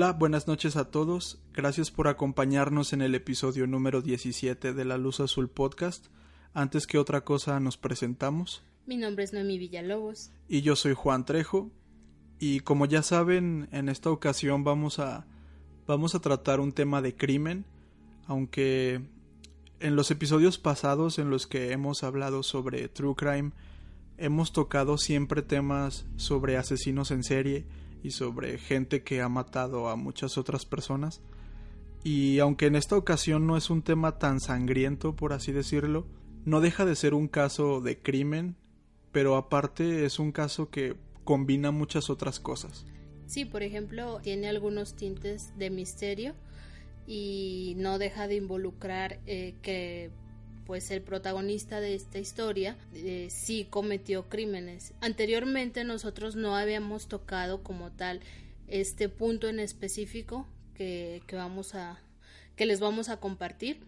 Hola, buenas noches a todos. Gracias por acompañarnos en el episodio número 17 de La Luz Azul Podcast. Antes que otra cosa nos presentamos. Mi nombre es Noemi Villalobos. Y yo soy Juan Trejo. Y como ya saben, en esta ocasión vamos a vamos a tratar un tema de crimen, aunque en los episodios pasados en los que hemos hablado sobre true crime hemos tocado siempre temas sobre asesinos en serie y sobre gente que ha matado a muchas otras personas. Y aunque en esta ocasión no es un tema tan sangriento, por así decirlo, no deja de ser un caso de crimen, pero aparte es un caso que combina muchas otras cosas. Sí, por ejemplo, tiene algunos tintes de misterio y no deja de involucrar eh, que pues el protagonista de esta historia eh, sí cometió crímenes. Anteriormente nosotros no habíamos tocado como tal este punto en específico que, vamos a que les vamos a compartir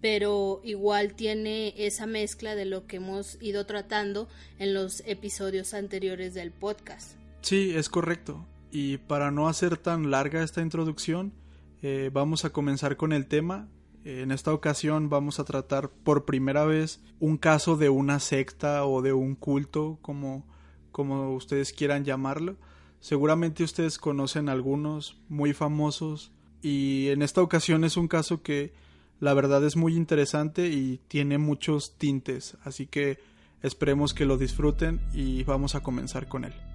pero igual tiene esa mezcla de lo que hemos ido tratando en los episodios anteriores del podcast. Sí, es correcto. Y para no hacer tan larga esta introducción, eh, vamos a comenzar con el tema en esta ocasión vamos a tratar por primera vez un caso de una secta o de un culto, como, como ustedes quieran llamarlo. Seguramente ustedes conocen algunos muy famosos y en esta ocasión es un caso que la verdad es muy interesante y tiene muchos tintes, así que esperemos que lo disfruten y vamos a comenzar con él.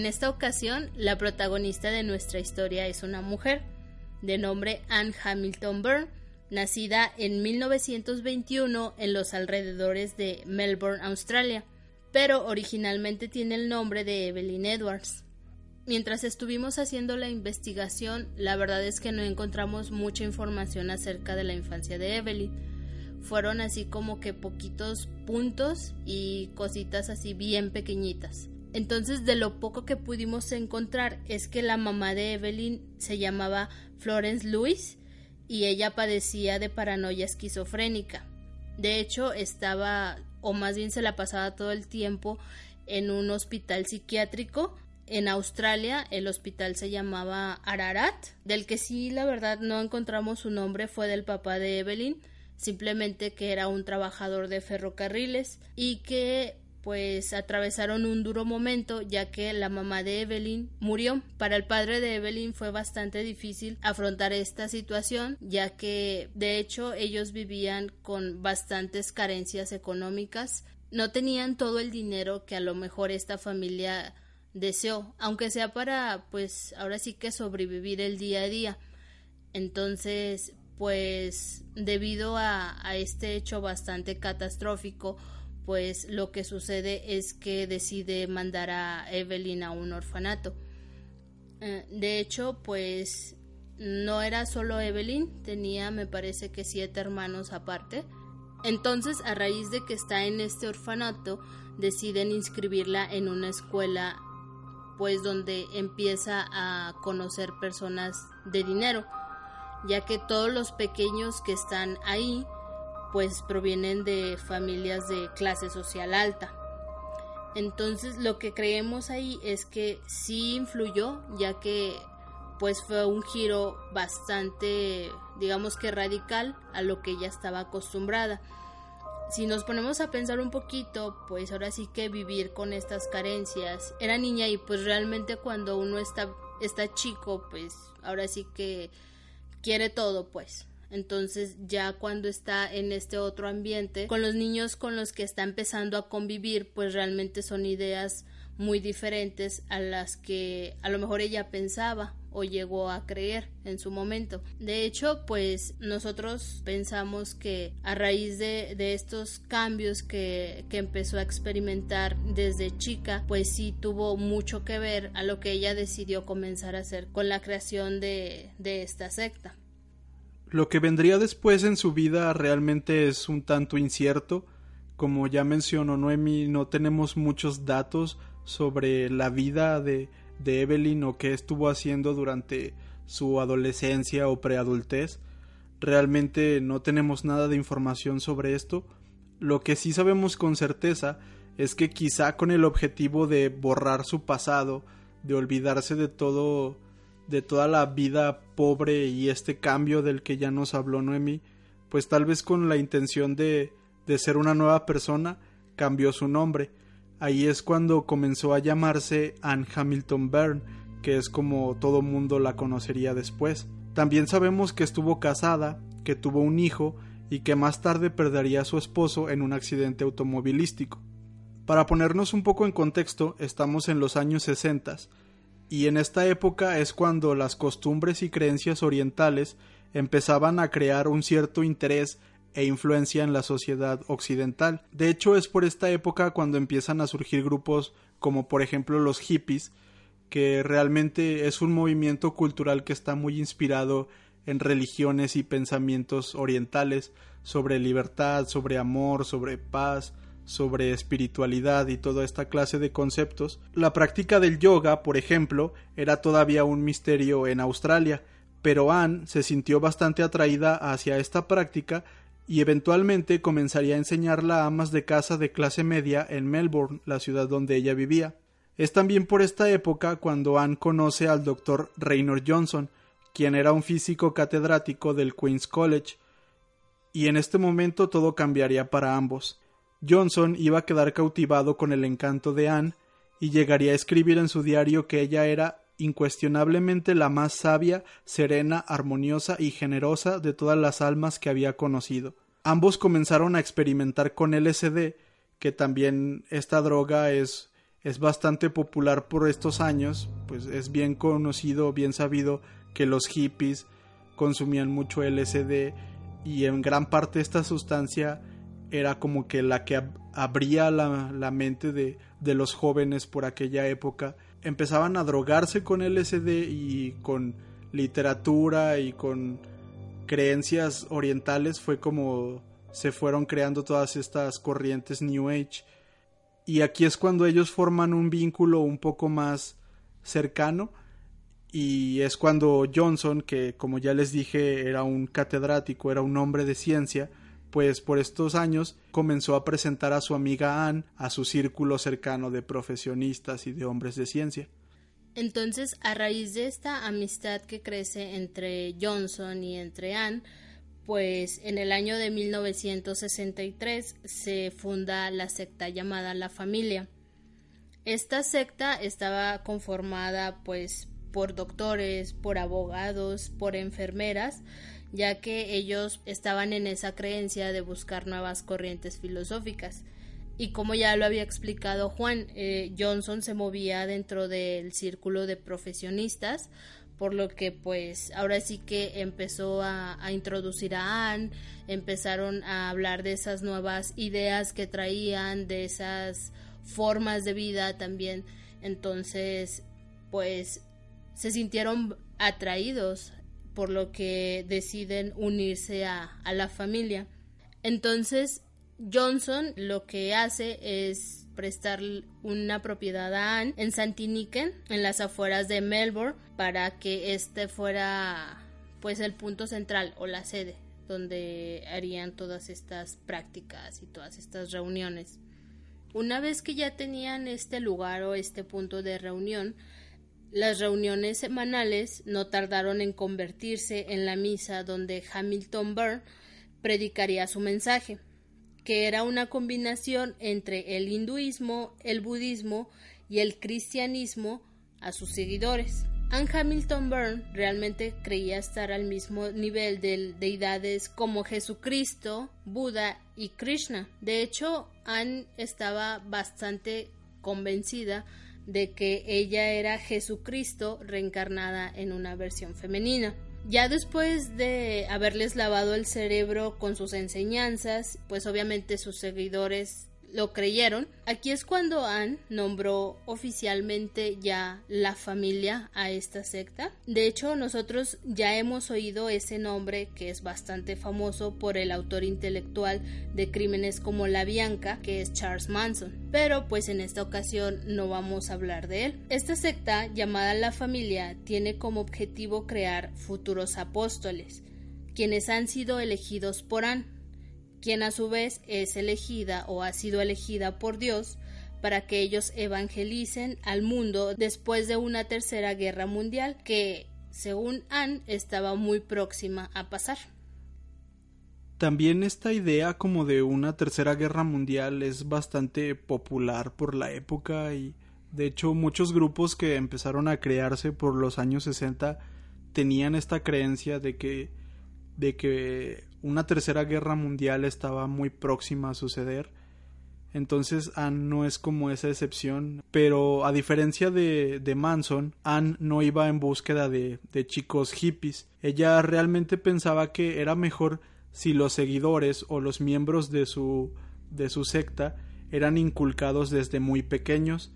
En esta ocasión, la protagonista de nuestra historia es una mujer, de nombre Anne Hamilton Byrne, nacida en 1921 en los alrededores de Melbourne, Australia, pero originalmente tiene el nombre de Evelyn Edwards. Mientras estuvimos haciendo la investigación, la verdad es que no encontramos mucha información acerca de la infancia de Evelyn. Fueron así como que poquitos puntos y cositas así bien pequeñitas. Entonces, de lo poco que pudimos encontrar es que la mamá de Evelyn se llamaba Florence Lewis y ella padecía de paranoia esquizofrénica. De hecho, estaba, o más bien se la pasaba todo el tiempo en un hospital psiquiátrico en Australia. El hospital se llamaba Ararat, del que sí, la verdad, no encontramos su nombre, fue del papá de Evelyn, simplemente que era un trabajador de ferrocarriles y que pues atravesaron un duro momento ya que la mamá de Evelyn murió. Para el padre de Evelyn fue bastante difícil afrontar esta situación ya que de hecho ellos vivían con bastantes carencias económicas. No tenían todo el dinero que a lo mejor esta familia deseó, aunque sea para pues ahora sí que sobrevivir el día a día. Entonces pues debido a, a este hecho bastante catastrófico pues lo que sucede es que decide mandar a Evelyn a un orfanato. Eh, de hecho, pues no era solo Evelyn, tenía me parece que siete hermanos aparte. Entonces, a raíz de que está en este orfanato, deciden inscribirla en una escuela pues donde empieza a conocer personas de dinero, ya que todos los pequeños que están ahí pues provienen de familias de clase social alta. Entonces lo que creemos ahí es que sí influyó, ya que pues fue un giro bastante, digamos que radical a lo que ella estaba acostumbrada. Si nos ponemos a pensar un poquito, pues ahora sí que vivir con estas carencias. Era niña y pues realmente cuando uno está, está chico, pues ahora sí que quiere todo, pues. Entonces ya cuando está en este otro ambiente, con los niños con los que está empezando a convivir, pues realmente son ideas muy diferentes a las que a lo mejor ella pensaba o llegó a creer en su momento. De hecho, pues nosotros pensamos que a raíz de, de estos cambios que, que, empezó a experimentar desde chica, pues sí tuvo mucho que ver a lo que ella decidió comenzar a hacer con la creación de, de esta secta. Lo que vendría después en su vida realmente es un tanto incierto. Como ya mencionó Noemi, no tenemos muchos datos sobre la vida de, de Evelyn o qué estuvo haciendo durante su adolescencia o preadultez. Realmente no tenemos nada de información sobre esto. Lo que sí sabemos con certeza es que quizá con el objetivo de borrar su pasado, de olvidarse de todo, de toda la vida pobre y este cambio del que ya nos habló Noemi, pues tal vez con la intención de, de ser una nueva persona, cambió su nombre. Ahí es cuando comenzó a llamarse Anne Hamilton Byrne, que es como todo mundo la conocería después. También sabemos que estuvo casada, que tuvo un hijo y que más tarde perdería a su esposo en un accidente automovilístico. Para ponernos un poco en contexto, estamos en los años 60 y en esta época es cuando las costumbres y creencias orientales empezaban a crear un cierto interés e influencia en la sociedad occidental. De hecho, es por esta época cuando empiezan a surgir grupos como por ejemplo los hippies, que realmente es un movimiento cultural que está muy inspirado en religiones y pensamientos orientales sobre libertad, sobre amor, sobre paz, sobre espiritualidad y toda esta clase de conceptos. La práctica del yoga, por ejemplo, era todavía un misterio en Australia, pero Anne se sintió bastante atraída hacia esta práctica y eventualmente comenzaría a enseñarla a amas de casa de clase media en Melbourne, la ciudad donde ella vivía. Es también por esta época cuando Anne conoce al doctor Raynor Johnson, quien era un físico catedrático del Queen's College, y en este momento todo cambiaría para ambos. Johnson iba a quedar cautivado con el encanto de Anne y llegaría a escribir en su diario que ella era incuestionablemente la más sabia, serena, armoniosa y generosa de todas las almas que había conocido. Ambos comenzaron a experimentar con LSD, que también esta droga es es bastante popular por estos años, pues es bien conocido, bien sabido que los hippies consumían mucho LSD y en gran parte esta sustancia era como que la que abría la, mente de, de, los jóvenes por aquella época. Empezaban a drogarse con LSD y con literatura y con creencias orientales. Fue como se fueron creando todas estas corrientes New Age. Y aquí es cuando ellos forman un vínculo un poco más cercano. Y es cuando Johnson, que como ya les dije era un catedrático, era un hombre de ciencia, pues por estos años comenzó a presentar a su amiga Anne a su círculo cercano de profesionistas y de hombres de ciencia. Entonces, a raíz de esta amistad que crece entre Johnson y entre Anne, pues en el año de 1963 se funda la secta llamada La Familia. Esta secta estaba conformada pues por doctores, por abogados, por enfermeras, ya que ellos estaban en esa creencia de buscar nuevas corrientes filosóficas. Y como ya lo había explicado Juan, eh, Johnson se movía dentro del círculo de profesionistas, por lo que pues ahora sí que empezó a, introducir a Anne, empezaron a hablar de esas nuevas ideas que traían, de esas formas de vida también, entonces pues se sintieron atraídos por lo que deciden unirse a, a la familia. Entonces Johnson lo que hace es prestar una propiedad a Anne en Santiniken, en las afueras de Melbourne, para que este fuera pues el punto central o la sede donde harían todas estas prácticas y todas estas reuniones. Una vez que ya tenían este lugar o este punto de reunión, las reuniones semanales no tardaron en convertirse en la misa donde Hamilton Burr predicaría su mensaje que era una combinación entre el hinduismo, el budismo y el cristianismo a sus seguidores. Anne Hamilton Byrne realmente creía estar al mismo nivel de deidades como Jesucristo, Buda y Krishna. De hecho, Anne estaba bastante convencida de que ella era Jesucristo reencarnada en una versión femenina. Ya después de haberles lavado el cerebro con sus enseñanzas, pues obviamente sus seguidores lo creyeron. Aquí es cuando Anne nombró oficialmente ya la familia a esta secta. De hecho, nosotros ya hemos oído ese nombre que es bastante famoso por el autor intelectual de crímenes como La Bianca, que es Charles Manson. Pero pues en esta ocasión no vamos a hablar de él. Esta secta llamada la familia tiene como objetivo crear futuros apóstoles, quienes han sido elegidos por Anne quien a su vez es elegida o ha sido elegida por Dios para que ellos evangelicen al mundo después de una tercera guerra mundial que, según Anne, estaba muy próxima a pasar. También esta idea como de una tercera guerra mundial es bastante popular por la época y de hecho muchos grupos que empezaron a crearse por los años 60 tenían esta creencia de que de que una tercera guerra mundial estaba muy próxima a suceder. Entonces Anne no es como esa excepción. Pero a diferencia de, de Manson, Anne no iba en búsqueda de, de chicos hippies. Ella realmente pensaba que era mejor si los seguidores o los miembros de su, de su secta eran inculcados desde muy pequeños,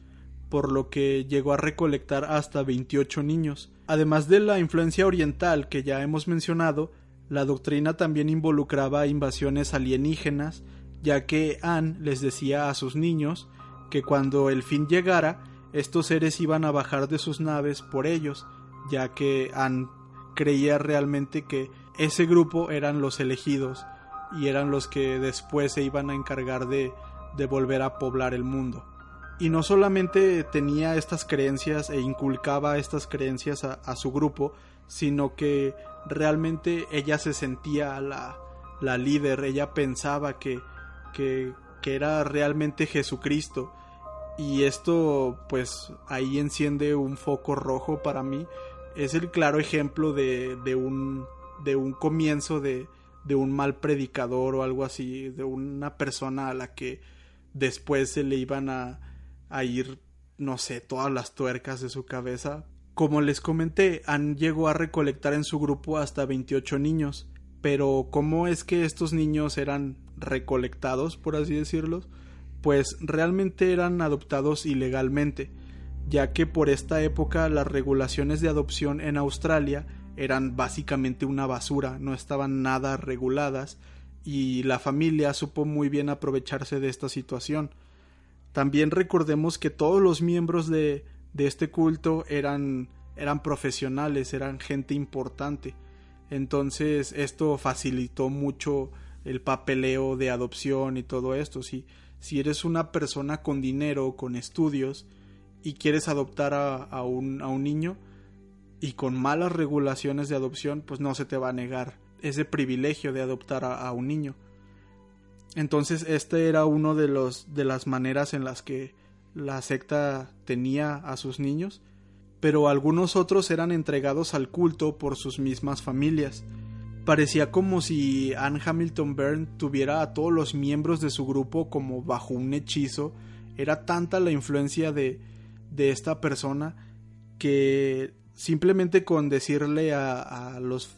por lo que llegó a recolectar hasta 28 niños. Además de la influencia oriental que ya hemos mencionado, la doctrina también involucraba invasiones alienígenas, ya que Anne les decía a sus niños que cuando el fin llegara, estos seres iban a bajar de sus naves por ellos, ya que Anne creía realmente que ese grupo eran los elegidos y eran los que después se iban a encargar de, volver a poblar el mundo. Y no solamente tenía estas creencias e inculcaba estas creencias a su grupo, sino que realmente ella se sentía la, la líder, ella pensaba que, que, que era realmente Jesucristo. Y esto, pues, ahí enciende un foco rojo para mí. Es el claro ejemplo de, de un, de un comienzo de, de un mal predicador o algo así, de una persona a la que después se le iban a, a ir, no sé, todas las tuercas de su cabeza como les comenté, Han llegó a recolectar en su grupo hasta 28 niños, pero ¿cómo es que estos niños eran recolectados, por así decirlo? Pues realmente eran adoptados ilegalmente, ya que por esta época las regulaciones de adopción en Australia eran básicamente una basura, no estaban nada reguladas, y la familia supo muy bien aprovecharse de esta situación. También recordemos que todos los miembros de de este culto eran, eran profesionales, eran gente importante. Entonces esto facilitó mucho el papeleo de adopción y todo esto. Si, si eres una persona con dinero, con estudios, y quieres adoptar a, un, a un niño, y con malas regulaciones de adopción, pues no se te va a negar ese privilegio de adoptar a, a un niño. Entonces, este era uno de los de las maneras en las que la secta tenía a sus niños, pero algunos otros eran entregados al culto por sus mismas familias. Parecía como si Anne Hamilton Byrne tuviera a todos los miembros de su grupo como bajo un hechizo. Era tanta la influencia de, de esta persona que simplemente con decirle a, a, los,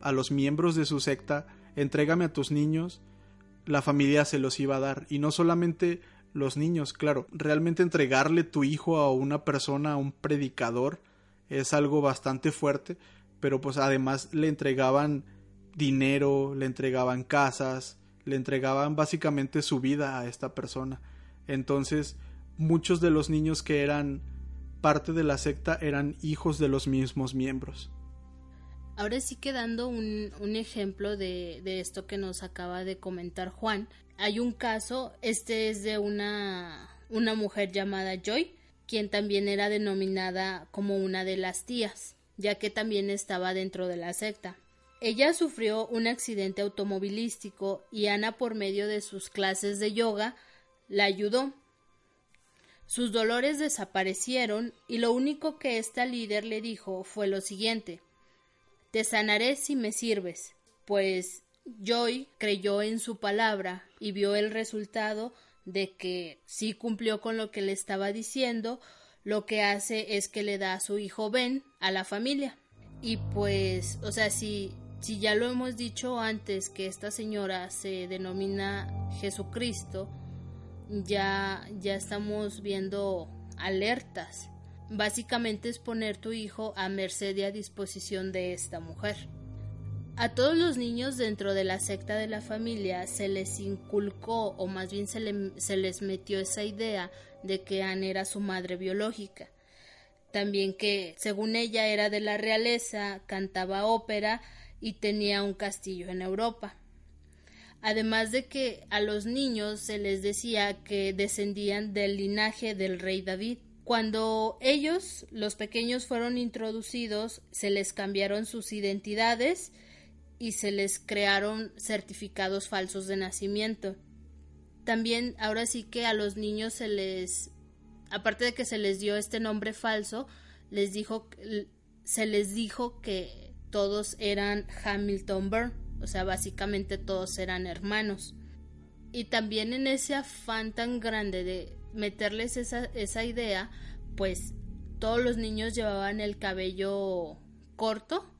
a los miembros de su secta entrégame a tus niños, la familia se los iba a dar. Y no solamente los niños, claro, realmente entregarle tu hijo a una persona, a un predicador, es algo bastante fuerte, pero pues además le entregaban dinero, le entregaban casas, le entregaban básicamente su vida a esta persona. Entonces, muchos de los niños que eran parte de la secta eran hijos de los mismos miembros. Ahora sí quedando un, un ejemplo de, de esto que nos acaba de comentar Juan, hay un caso, este es de una, una mujer llamada Joy, quien también era denominada como una de las tías, ya que también estaba dentro de la secta. Ella sufrió un accidente automovilístico y Ana por medio de sus clases de yoga la ayudó. Sus dolores desaparecieron y lo único que esta líder le dijo fue lo siguiente Te sanaré si me sirves, pues Joy creyó en su palabra y vio el resultado de que sí cumplió con lo que le estaba diciendo, lo que hace es que le da a su hijo Ben a la familia. Y pues, o sea, si, si ya lo hemos dicho antes que esta señora se denomina Jesucristo, ya, ya estamos viendo alertas. Básicamente es poner tu hijo a merced y a disposición de esta mujer. A todos los niños dentro de la secta de la familia se les inculcó o más bien se, les metió esa idea de que Anne era su madre biológica. También que, según ella, era de la realeza, cantaba ópera y tenía un castillo en Europa. Además de que a los niños se les decía que descendían del linaje del rey David. Cuando ellos, los pequeños, fueron introducidos, se les cambiaron sus identidades y se les crearon certificados falsos de nacimiento. También ahora sí que a los niños se les, aparte de que se les dio este nombre falso, les dijo, se les dijo que todos eran Hamilton Burr, o sea, básicamente todos eran hermanos. Y también en ese afán tan grande de meterles esa, esa idea, pues todos los niños llevaban el cabello corto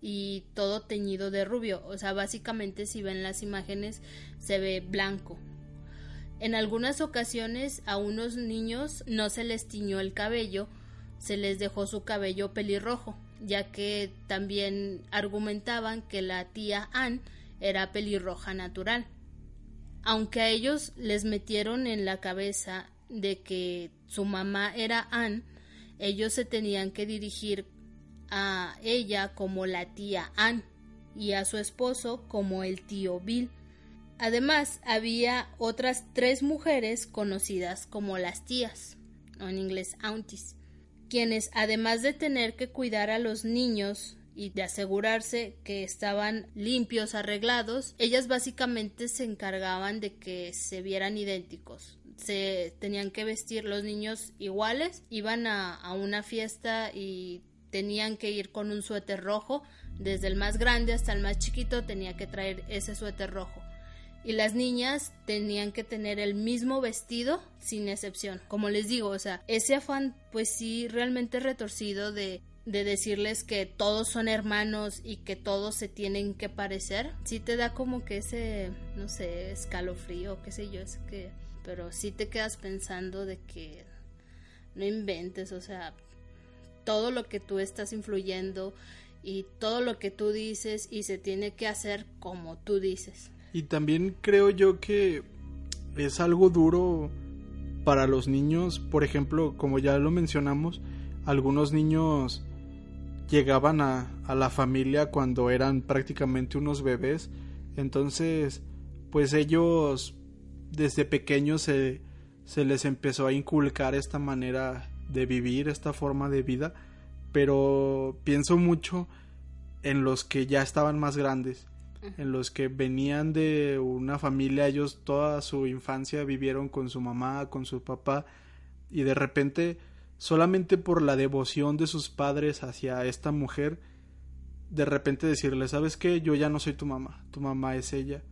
y todo teñido de rubio. O sea, básicamente si ven las imágenes se ve blanco. En algunas ocasiones a unos niños no se les tiñó el cabello, se les dejó su cabello pelirrojo, ya que también argumentaban que la tía Ann era pelirroja natural. Aunque a ellos les metieron en la cabeza de que su mamá era Ann, ellos se tenían que dirigir a ella como la tía Ann y a su esposo como el tío Bill. Además, había otras tres mujeres conocidas como las tías, o en inglés aunties, quienes, además de tener que cuidar a los niños y de asegurarse que estaban limpios, arreglados, ellas básicamente se encargaban de que se vieran idénticos. Se tenían que vestir los niños iguales, iban a, a una fiesta y tenían que ir con un suéter rojo, desde el más grande hasta el más chiquito tenía que traer ese suéter rojo y las niñas tenían que tener el mismo vestido sin excepción. Como les digo, o sea, ese afán pues sí realmente retorcido de de decirles que todos son hermanos y que todos se tienen que parecer, sí te da como que ese, no sé, escalofrío, qué sé yo, es que, pero sí te quedas pensando de que no inventes, o sea, todo lo que tú estás influyendo y todo lo que tú dices y se tiene que hacer como tú dices. Y también creo yo que es algo duro para los niños. Por ejemplo, como ya lo mencionamos, algunos niños llegaban a, a la familia cuando eran prácticamente unos bebés. Entonces, pues ellos desde pequeños se, se les empezó a inculcar esta manera de vivir, esta forma de vida. Pero pienso mucho en los que ya estaban más grandes en los que venían de una familia, ellos toda su infancia vivieron con su mamá, con su papá, y de repente, solamente por la devoción de sus padres hacia esta mujer, de repente decirle, ¿sabes qué? Yo ya no soy tu mamá, tu mamá es ella.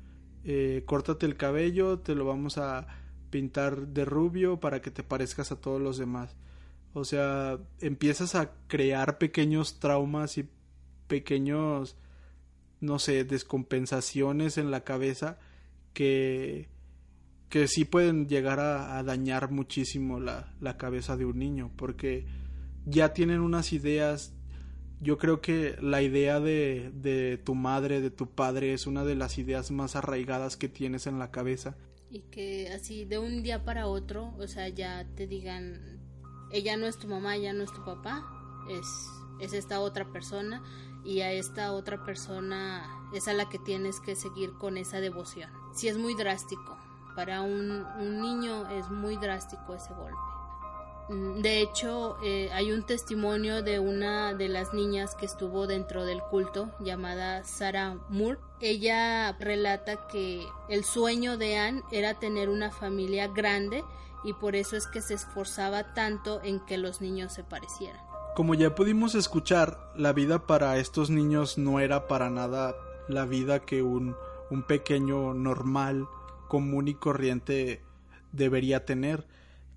Eh, córtate el cabello, te lo vamos a pintar de rubio para que te parezcas a todos los demás. O sea, empiezas a crear pequeños traumas y pequeños no sé, descompensaciones en la cabeza que, que sí pueden llegar a, dañar muchísimo la, la, cabeza de un niño, porque ya tienen unas ideas, yo creo que la idea de, de tu madre, de tu padre, es una de las ideas más arraigadas que tienes en la cabeza. Y que así de un día para otro, o sea, ya te digan, ella no es tu mamá, ella no es tu papá, es, es esta otra persona y a esta otra persona es a la que tienes que seguir con esa devoción. Si es muy drástico, para un, niño es muy drástico ese golpe. Mm, de hecho, eh, hay un testimonio de una de las niñas que estuvo dentro del culto, llamada Sarah Moore. Ella relata que el sueño de Anne era tener una familia grande y por eso es que se esforzaba tanto en que los niños se parecieran. Como ya pudimos escuchar, la vida para estos niños no era para nada la vida que un, un pequeño normal, común y corriente debería tener,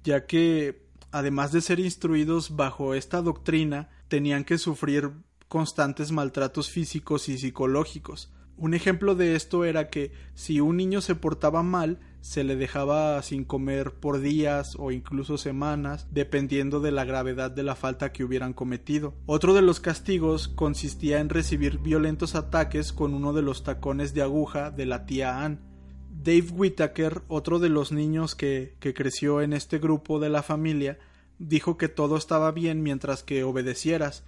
ya que, además de ser instruidos bajo esta doctrina, tenían que sufrir constantes maltratos físicos y psicológicos. Un ejemplo de esto era que si un niño se portaba mal, se le dejaba sin comer por días o incluso semanas, dependiendo de la gravedad de la falta que hubieran cometido. Otro de los castigos consistía en recibir violentos ataques con uno de los tacones de aguja de la tía Ann. Dave Whittaker, otro de los niños que, creció en este grupo de la familia, dijo que todo estaba bien mientras que obedecieras,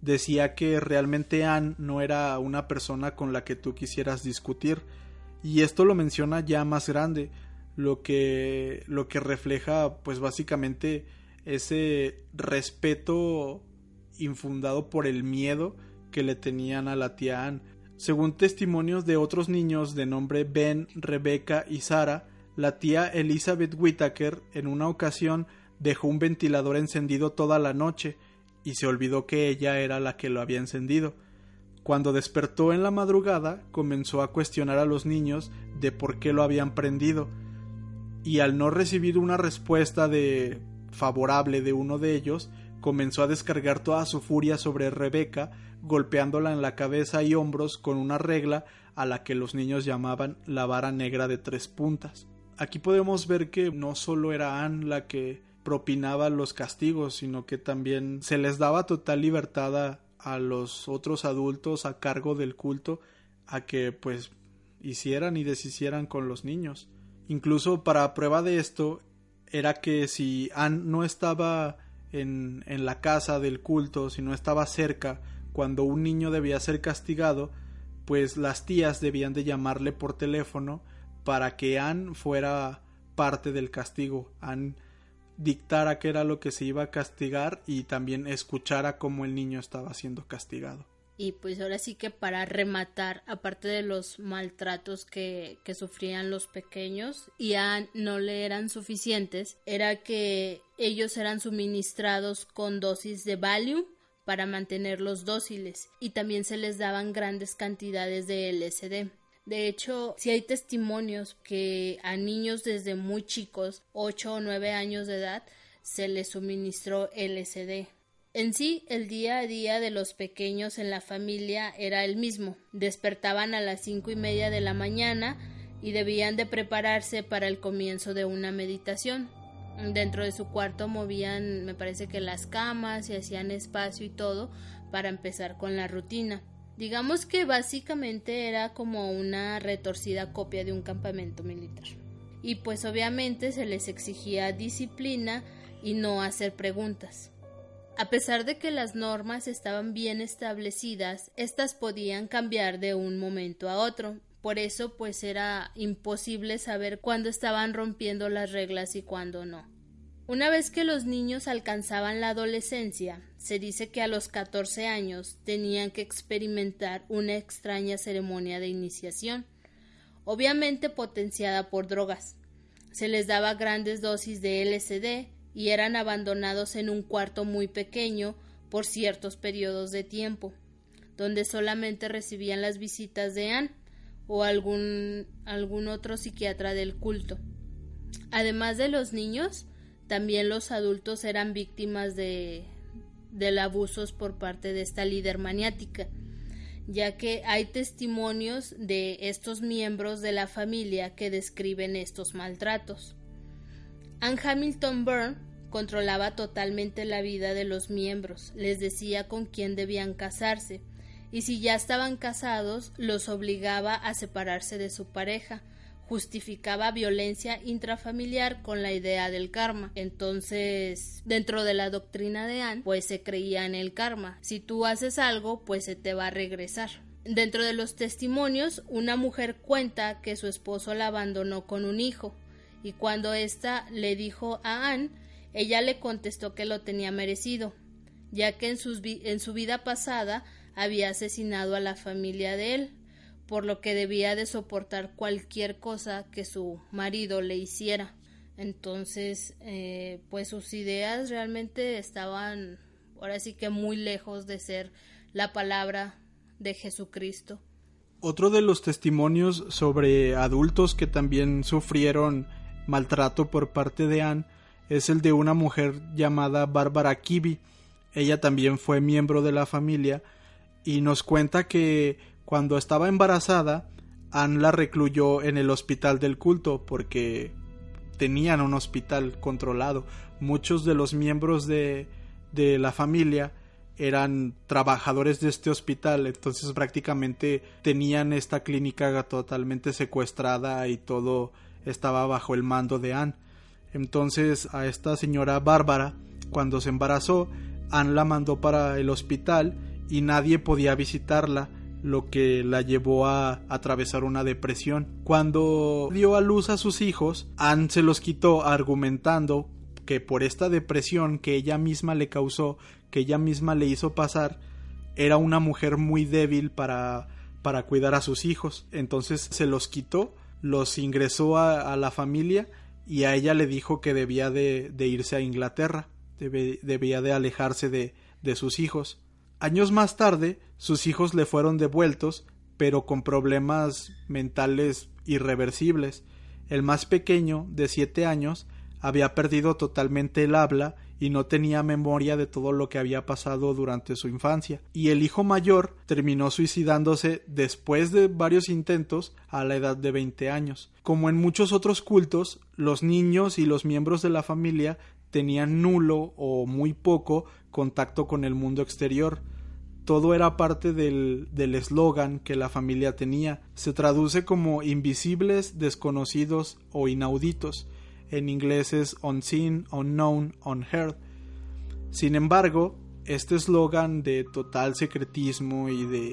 decía que realmente Anne no era una persona con la que tú quisieras discutir y esto lo menciona ya más grande lo que lo que refleja pues básicamente ese respeto infundado por el miedo que le tenían a la tía Anne. Según testimonios de otros niños de nombre Ben, Rebecca y Sara, la tía Elizabeth Whittaker en una ocasión dejó un ventilador encendido toda la noche y se olvidó que ella era la que lo había encendido. Cuando despertó en la madrugada, comenzó a cuestionar a los niños de por qué lo habían prendido, y al no recibir una respuesta de favorable de uno de ellos, comenzó a descargar toda su furia sobre Rebeca, golpeándola en la cabeza y hombros con una regla a la que los niños llamaban la vara negra de tres puntas. Aquí podemos ver que no solo era Anne la que propinaba los castigos, sino que también se les daba total libertad a, los otros adultos a cargo del culto a que pues hicieran y deshicieran con los niños. Incluso para prueba de esto era que si Anne no estaba en, en la casa del culto, si no estaba cerca cuando un niño debía ser castigado, pues las tías debían de llamarle por teléfono para que Anne fuera parte del castigo. Anne dictara qué era lo que se iba a castigar y también escuchara cómo el niño estaba siendo castigado. Y pues ahora sí que para rematar, aparte de los maltratos que, que sufrían los pequeños y a no le eran suficientes, era que ellos eran suministrados con dosis de Valium para mantenerlos dóciles y también se les daban grandes cantidades de LSD. De hecho, si hay testimonios que a niños desde muy chicos, 8 o 9 años de edad, se les suministró LSD. En sí, el día a día de los pequeños en la familia era el mismo. Despertaban a las cinco y media de la mañana y debían de prepararse para el comienzo de una meditación. Dentro de su cuarto movían, me parece que las camas y hacían espacio y todo para empezar con la rutina. Digamos que básicamente era como una retorcida copia de un campamento militar. Y pues obviamente se les exigía disciplina y no hacer preguntas. A pesar de que las normas estaban bien establecidas, éstas podían cambiar de un momento a otro. Por eso pues era imposible saber cuándo estaban rompiendo las reglas y cuándo no. Una vez que los niños alcanzaban la adolescencia, se dice que a los 14 años tenían que experimentar una extraña ceremonia de iniciación, obviamente potenciada por drogas. Se les daba grandes dosis de LSD y eran abandonados en un cuarto muy pequeño por ciertos periodos de tiempo, donde solamente recibían las visitas de Anne o algún, algún otro psiquiatra del culto. Además de los niños, también los adultos eran víctimas de, abusos por parte de esta líder maniática, ya que hay testimonios de estos miembros de la familia que describen estos maltratos. Anne Hamilton Byrne controlaba totalmente la vida de los miembros, les decía con quién debían casarse, y si ya estaban casados, los obligaba a separarse de su pareja, justificaba violencia intrafamiliar con la idea del karma. Entonces, dentro de la doctrina de Anne, pues se creía en el karma. Si tú haces algo, pues se te va a regresar. Dentro de los testimonios, una mujer cuenta que su esposo la abandonó con un hijo, y cuando ésta le dijo a Anne, ella le contestó que lo tenía merecido, ya que en, en su vida pasada había asesinado a la familia de él, por lo que debía de soportar cualquier cosa que su marido le hiciera. Entonces, eh, pues sus ideas realmente estaban ahora sí que muy lejos de ser la palabra de Jesucristo. Otro de los testimonios sobre adultos que también sufrieron maltrato por parte de Anne es el de una mujer llamada Bárbara Kibi. Ella también fue miembro de la familia y nos cuenta que Cuando estaba embarazada, Anne la recluyó en el hospital del culto porque tenían un hospital controlado. Muchos de los miembros de, de la familia eran trabajadores de este hospital, entonces prácticamente tenían esta clínica totalmente secuestrada y todo estaba bajo el mando de Anne. Entonces a esta señora Bárbara, cuando se embarazó, Anne la mandó para el hospital y nadie podía visitarla, lo que la llevó a atravesar una depresión. Cuando dio a luz a sus hijos, Anne se los quitó argumentando que por esta depresión que ella misma le causó, que ella misma le hizo pasar, era una mujer muy débil para, para cuidar a sus hijos. Entonces se los quitó, los ingresó a, la familia y a ella le dijo que debía de, irse a Inglaterra, debía de alejarse de, de sus hijos. Años más tarde, sus hijos le fueron devueltos, pero con problemas mentales irreversibles. El más pequeño, de siete años, había perdido totalmente el habla y no tenía memoria de todo lo que había pasado durante su infancia, y el hijo mayor terminó suicidándose después de varios intentos a la edad de veinte años. Como en muchos otros cultos, los niños y los miembros de la familia tenían nulo o muy poco contacto con el mundo exterior. Todo era parte del eslogan que la familia tenía. Se traduce como invisibles, desconocidos o inauditos en inglés es unseen, unknown, unheard. Sin embargo, este eslogan de total secretismo y de,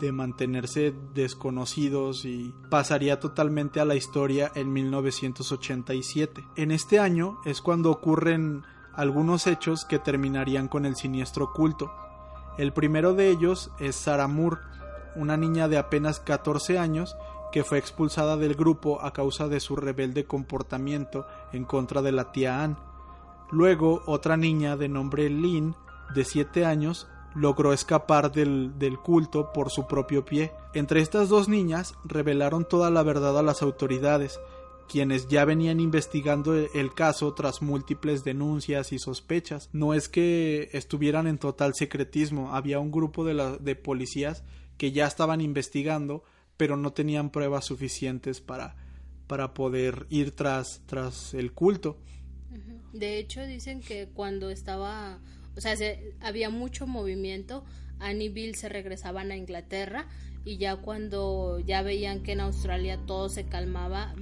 de mantenerse desconocidos y pasaría totalmente a la historia en 1987. En este año es cuando ocurren algunos hechos que terminarían con el siniestro culto. El primero de ellos es Sarah Moore, una niña de apenas 14 años que fue expulsada del grupo a causa de su rebelde comportamiento en contra de la tía Ann. Luego, otra niña de nombre Lynn, de 7 años, logró escapar del, del, culto por su propio pie. Entre estas dos niñas revelaron toda la verdad a las autoridades, quienes ya venían investigando el caso tras múltiples denuncias y sospechas. No es que estuvieran en total secretismo, había un grupo de, la, de policías que ya estaban investigando pero no tenían pruebas suficientes para, para poder ir tras, tras el culto. De hecho, dicen que cuando estaba, o sea, había mucho movimiento, Annie Bill se regresaban a Inglaterra y ya cuando ya veían que en Australia todo se calmaba,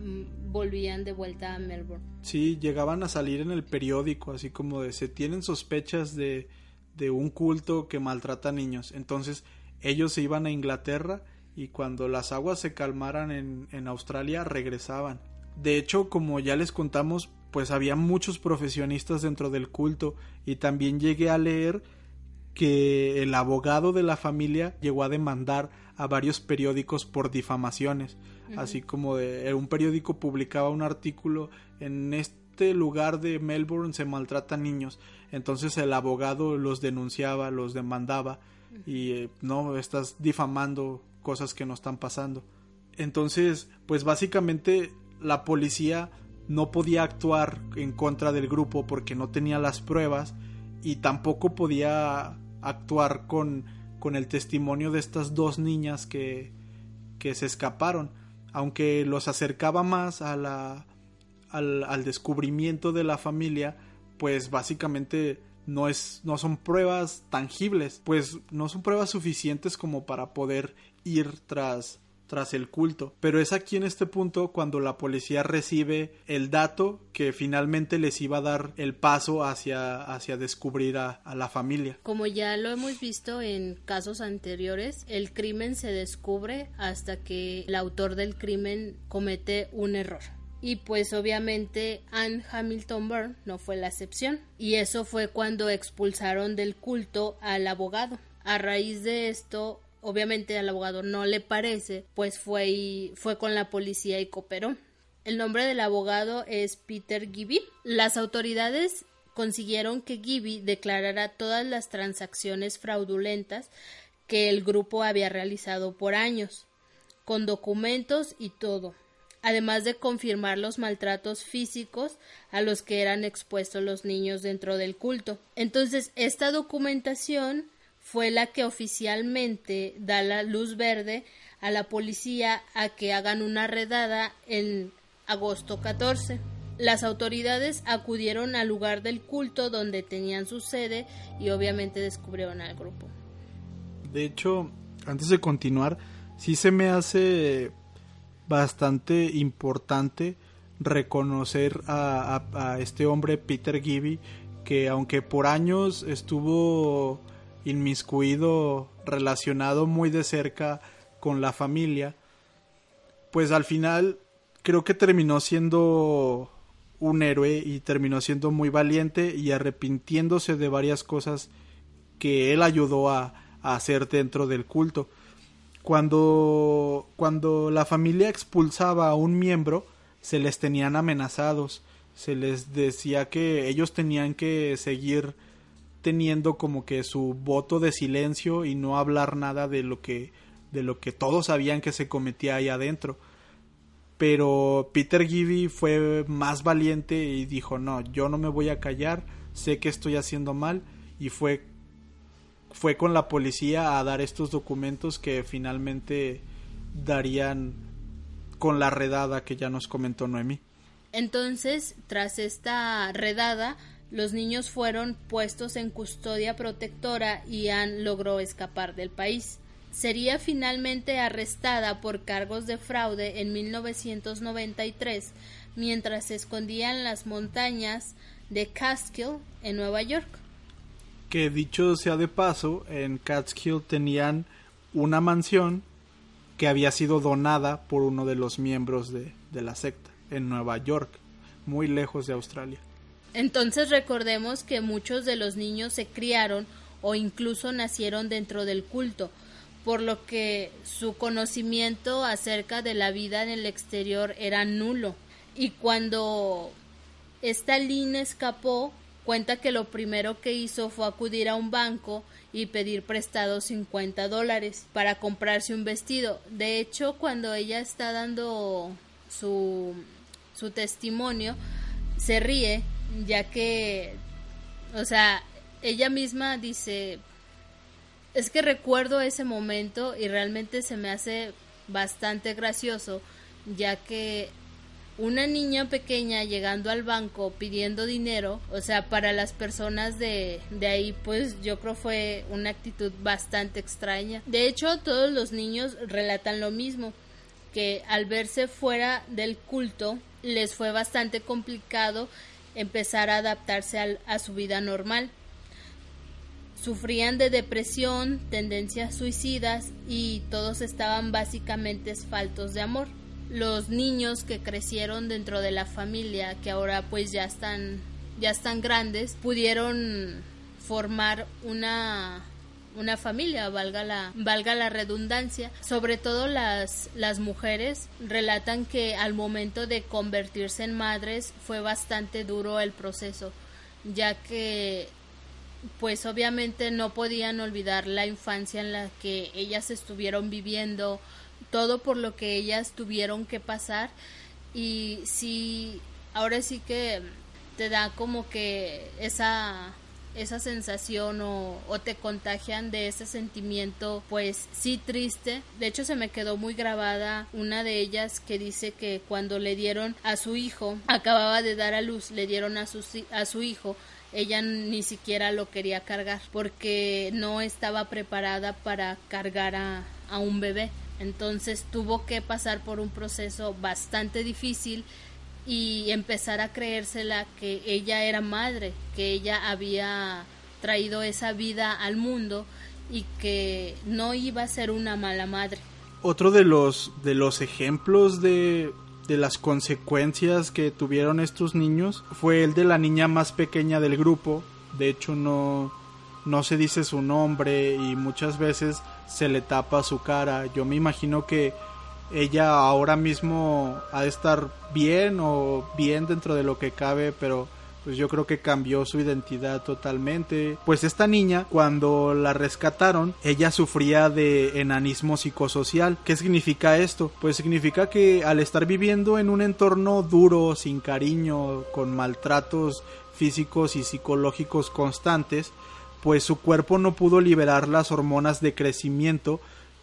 volvían de vuelta a Melbourne. Sí, llegaban a salir en el periódico, así como de se tienen sospechas de, de un culto que maltrata a niños. Entonces ellos se iban a Inglaterra y cuando las aguas se calmaran en, en Australia regresaban. De hecho, como ya les contamos, pues había muchos profesionistas dentro del culto y también llegué a leer que el abogado de la familia llegó a demandar a varios periódicos por difamaciones, así como de, un periódico publicaba un artículo en este lugar de Melbourne se maltratan niños, entonces el abogado los denunciaba, los demandaba y eh, no estás difamando cosas que no están pasando. Entonces, pues básicamente la policía no podía actuar en contra del grupo porque no tenía las pruebas y tampoco podía actuar con, con el testimonio de estas dos niñas que, que se escaparon, aunque los acercaba más a la, al, al descubrimiento de la familia, pues básicamente no es no son pruebas tangibles, pues no son pruebas suficientes como para poder ir tras tras el culto. Pero es aquí en este punto cuando la policía recibe el dato que finalmente les iba a dar el paso hacia, hacia descubrir a, la familia. Como ya lo hemos visto en casos anteriores, el crimen se descubre hasta que el autor del crimen comete un error. Y pues obviamente Anne Hamilton Byrne no fue la excepción. Y eso fue cuando expulsaron del culto al abogado. A raíz de esto, obviamente al abogado no le parece, pues fue y fue con la policía y cooperó. El nombre del abogado es Peter Gibby. Las autoridades consiguieron que Gibby declarara todas las transacciones fraudulentas que el grupo había realizado por años, con documentos y todo, además de confirmar los maltratos físicos a los que eran expuestos los niños dentro del culto. Entonces, esta documentación fue la que oficialmente da la luz verde a la policía a que hagan una redada en agosto 14. Las autoridades acudieron al lugar del culto donde tenían su sede y obviamente descubrieron al grupo. De hecho, antes de continuar, sí se me hace bastante importante reconocer a, este hombre Peter Gibby que aunque por años estuvo inmiscuido relacionado muy de cerca con la familia pues al final creo que terminó siendo un héroe y terminó siendo muy valiente y arrepintiéndose de varias cosas que él ayudó a, a hacer dentro del culto. Cuando, cuando la familia expulsaba a un miembro, se les tenían amenazados, se les decía que ellos tenían que seguir teniendo como que su voto de silencio y no hablar nada de lo que de lo que todos sabían que se cometía ahí adentro. Pero Peter Gibby fue más valiente y dijo, "No, yo no me voy a callar, sé que estoy haciendo mal" y fue fue con la policía a dar estos documentos que finalmente darían con la redada que ya nos comentó Noemi. Entonces, tras esta redada, los niños fueron puestos en custodia protectora y Anne logró escapar del país. Sería finalmente arrestada por cargos de fraude en 1993 mientras se escondía en las montañas de Catskill en Nueva York que dicho sea de paso, en Catskill tenían una mansión que había sido donada por uno de los miembros de, de la secta en Nueva York, muy lejos de Australia. Entonces recordemos que muchos de los niños se criaron o incluso nacieron dentro del culto, por lo que su conocimiento acerca de la vida en el exterior era nulo. Y cuando esta Lynn escapó, Cuenta que lo primero que hizo fue acudir a un banco y pedir prestado 50 dólares para comprarse un vestido. De hecho, cuando ella está dando su, su testimonio, se ríe, ya que, o sea, ella misma dice, es que recuerdo ese momento y realmente se me hace bastante gracioso, ya que una niña pequeña llegando al banco pidiendo dinero, o sea, para las personas de, de ahí, pues yo creo fue una actitud bastante extraña. De hecho, todos los niños relatan lo mismo, que al verse fuera del culto les fue bastante complicado empezar a adaptarse a su vida normal. Sufrían de depresión, tendencias suicidas y todos estaban básicamente faltos de amor los niños que crecieron dentro de la familia, que ahora pues ya están, ya están grandes, pudieron formar una una familia, valga la, valga la redundancia. Sobre todo las, las mujeres relatan que al momento de convertirse en madres fue bastante duro el proceso, ya que pues obviamente no podían olvidar la infancia en la que ellas estuvieron viviendo, todo por lo que ellas tuvieron que pasar y sí, ahora sí que te da como que esa esa sensación o, o, te contagian de ese sentimiento pues sí triste. De hecho se me quedó muy grabada una de ellas que dice que cuando le dieron a su hijo acababa de dar a luz le dieron a su, a su hijo ella ni siquiera lo quería cargar porque no estaba preparada para cargar a, a un bebé. Entonces tuvo que pasar por un proceso bastante difícil y empezar a creérsela que ella era madre, que ella había traído esa vida al mundo y que no iba a ser una mala madre. Otro de los de los ejemplos de de las consecuencias que tuvieron estos niños fue el de la niña más pequeña del grupo. De hecho no no se dice su nombre y muchas veces se le tapa su cara. Yo me imagino que ella ahora mismo ha de estar bien o bien dentro de lo que cabe, pero pues yo creo que cambió su identidad totalmente. Pues esta niña, cuando la rescataron, ella sufría de enanismo psicosocial. ¿Qué significa esto? Pues significa que al estar viviendo en un entorno duro, sin cariño, con maltratos físicos y psicológicos constantes, pues su cuerpo no pudo liberar las hormonas de crecimiento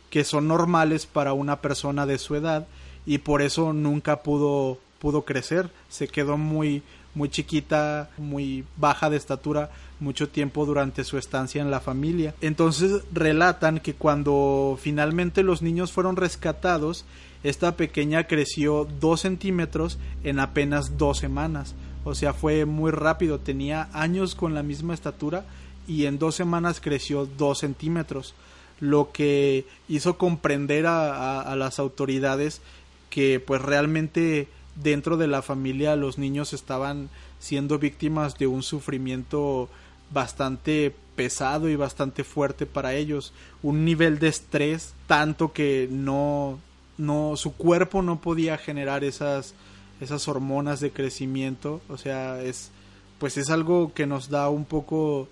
que son normales para una persona de su edad y por eso nunca pudo pudo crecer, se quedó muy muy chiquita, muy baja de estatura mucho tiempo durante su estancia en la familia. Entonces relatan que cuando finalmente los niños fueron rescatados, esta pequeña creció dos centímetros en apenas dos semanas. O sea, fue muy rápido, tenía años con la misma estatura y en dos semanas creció dos centímetros, lo que hizo comprender a, a las autoridades que pues realmente dentro de la familia los niños estaban siendo víctimas de un sufrimiento bastante pesado y bastante fuerte para ellos, un nivel de estrés tanto que no no su cuerpo no podía generar esas esas hormonas de crecimiento, o sea, es pues es algo que nos da un poco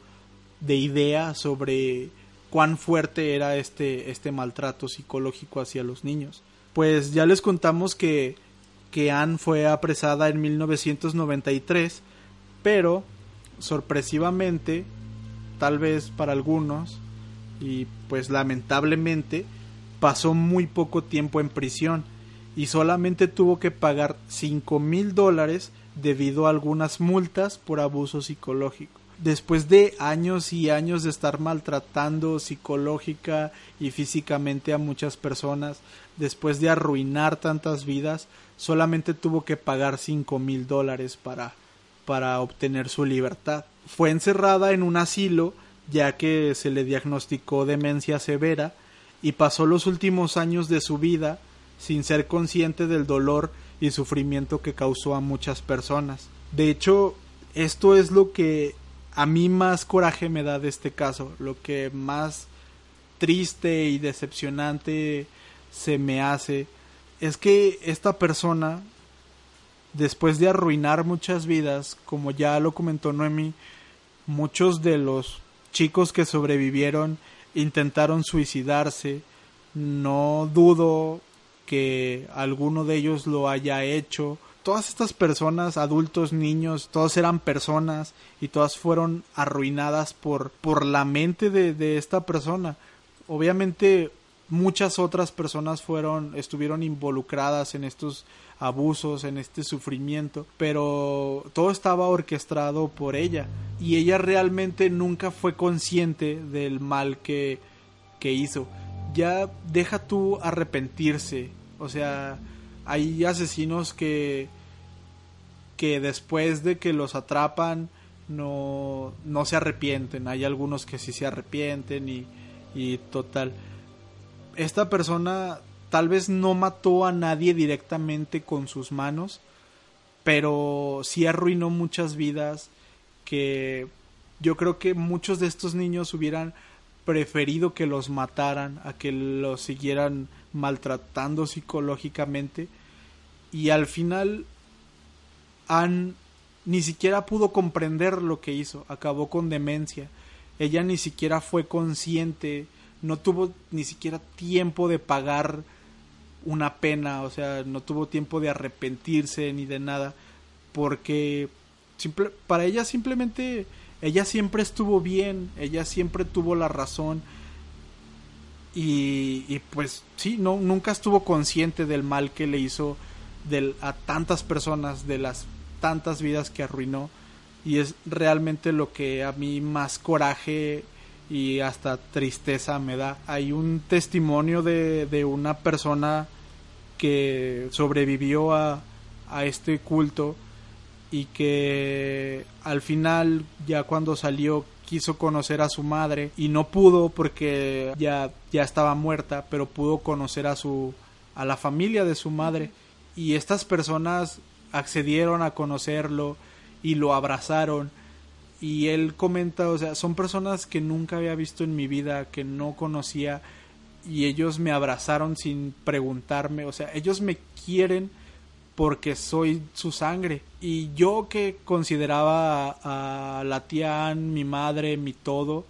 de idea sobre cuán fuerte era este este maltrato psicológico hacia los niños. Pues ya les contamos que que Anne fue apresada en 1993, pero sorpresivamente, tal vez para algunos, y pues lamentablemente, pasó muy poco tiempo en prisión y solamente tuvo que pagar cinco mil dólares debido a algunas multas por abuso psicológico. Después de años y años de estar maltratando psicológica y físicamente a muchas personas, después de arruinar tantas vidas, solamente tuvo que pagar cinco mil dólares para, para obtener su libertad. Fue encerrada en un asilo ya que se le diagnosticó demencia severa y pasó los últimos años de su vida sin ser consciente del dolor y sufrimiento que causó a muchas personas. De hecho, esto es lo que a mí más coraje me da de este caso, lo que más triste y decepcionante se me hace es que esta persona, después de arruinar muchas vidas, como ya lo comentó Noemi, muchos de los chicos que sobrevivieron intentaron suicidarse. No dudo que alguno de ellos lo haya hecho. Todas estas personas, adultos, niños, todos eran personas y todas fueron arruinadas por, por la mente de, de esta persona. Obviamente muchas otras personas fueron estuvieron involucradas en estos abusos, en este sufrimiento, pero todo estaba orquestado por ella y ella realmente nunca fue consciente del mal que, que hizo. Ya deja tú arrepentirse, o sea, hay asesinos que que después de que los atrapan no, no se arrepienten, hay algunos que sí se arrepienten y, y total. Esta persona tal vez no mató a nadie directamente con sus manos, pero sí arruinó muchas vidas que yo creo que muchos de estos niños hubieran preferido que los mataran a que los siguieran maltratando psicológicamente. Y al final han ni siquiera pudo comprender lo que hizo, acabó con demencia. Ella ni siquiera fue consciente no tuvo ni siquiera tiempo de pagar una pena, o sea, no tuvo tiempo de arrepentirse ni de nada, porque para ella simplemente, ella siempre estuvo bien, ella siempre tuvo la razón y, pues sí, no, nunca estuvo consciente del mal que le hizo a tantas personas, de las tantas vidas que arruinó y es realmente lo que a mí más coraje y hasta tristeza me da. Hay un testimonio de, de una persona que sobrevivió a, a este culto y que al final ya cuando salió quiso conocer a su madre y no pudo porque ya ya estaba muerta pero pudo conocer a su a la familia de su madre y estas personas accedieron a conocerlo y lo abrazaron. Y él comenta, o sea, son personas que nunca había visto en mi vida, que no conocía y ellos me abrazaron sin preguntarme, o sea, ellos me quieren porque soy su sangre. Y yo que consideraba a, la tía mi madre, mi todo,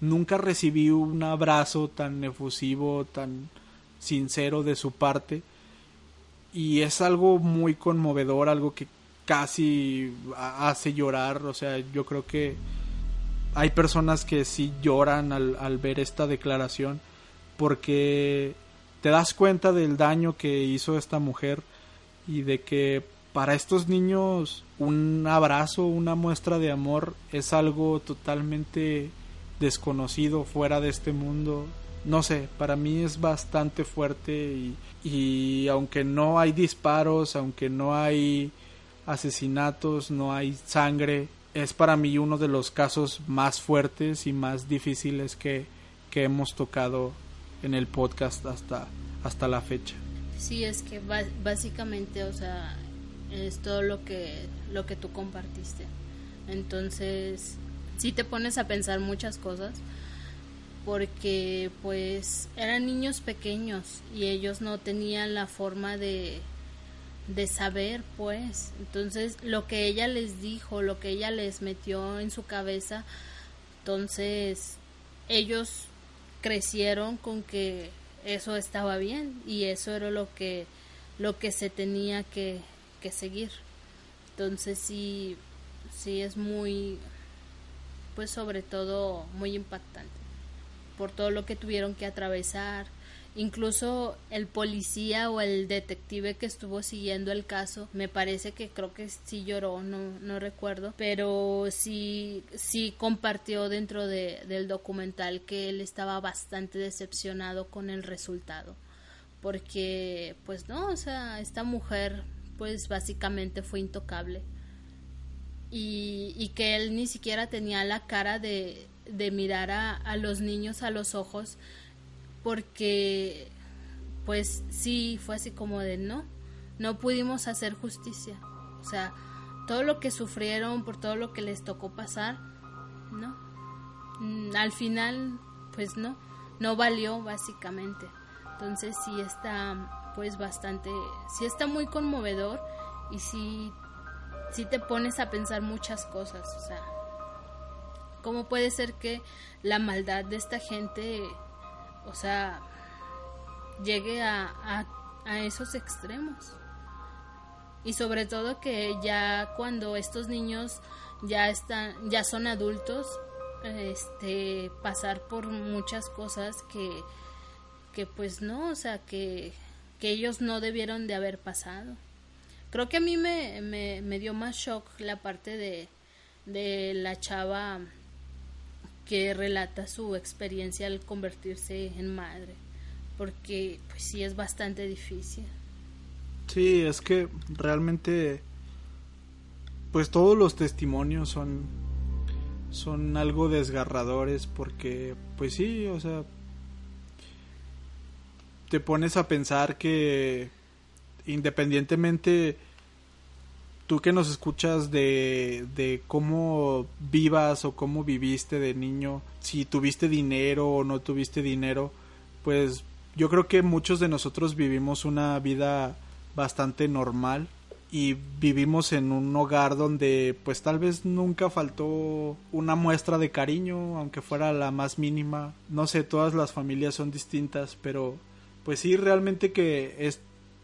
nunca recibí un abrazo tan efusivo, tan sincero de su parte y es algo muy conmovedor, algo que casi hace llorar, o sea, yo creo que hay personas que sí lloran al, al ver esta declaración porque te das cuenta del daño que hizo esta mujer y de que para estos niños un abrazo, una muestra de amor es algo totalmente desconocido fuera de este mundo. No sé, para mí es bastante fuerte y, y aunque no hay disparos, aunque no hay asesinatos, no hay sangre, es para mí uno de los casos más fuertes y más difíciles que, que hemos tocado en el podcast hasta, hasta la fecha. Sí, es que básicamente, o sea, es todo lo que, lo que tú compartiste. Entonces, sí te pones a pensar muchas cosas porque pues eran niños pequeños y ellos no tenían la forma de de saber pues. Entonces lo que ella les dijo lo que ella les metió en su cabeza entonces ellos crecieron con que eso estaba bien y eso era lo que lo que se tenía que, que seguir. Entonces sí sí es muy pues sobre todo muy impactante por todo lo que tuvieron que atravesar Incluso el policía o el detective que estuvo siguiendo el caso, me parece que creo que sí lloró, no, no recuerdo, pero sí, sí compartió dentro de, del documental que él estaba bastante decepcionado con el resultado. Porque, pues no, o sea, esta mujer, pues básicamente fue intocable. Y, y que él ni siquiera tenía la cara de, de mirar a, a los niños a los ojos porque pues sí fue así como de no, no pudimos hacer justicia. O sea, todo lo que sufrieron, por todo lo que les tocó pasar, no. Mm, al final, pues no, no valió básicamente. Entonces sí está pues bastante, sí está muy conmovedor y sí, sí te pones a pensar muchas cosas. O sea, ¿cómo puede ser que la maldad de esta gente o sea, llegue a, a, esos extremos. Y sobre todo que ya cuando estos niños ya están, ya son adultos, este, pasar por muchas cosas que, que pues no, o sea, que, que ellos no debieron de haber pasado. Creo que a mí me, me, me dio más shock la parte de, de la chava que relata su experiencia al convertirse en madre, porque pues sí es bastante difícil. Sí, es que realmente pues todos los testimonios son son algo desgarradores porque pues sí, o sea, te pones a pensar que independientemente tú que nos escuchas de, de cómo vivas o cómo viviste de niño, si tuviste dinero o no tuviste dinero, pues yo creo que muchos de nosotros vivimos una vida bastante normal y vivimos en un hogar donde pues tal vez nunca faltó una muestra de cariño, aunque fuera la más mínima. No sé, todas las familias son distintas, pero pues sí, realmente que es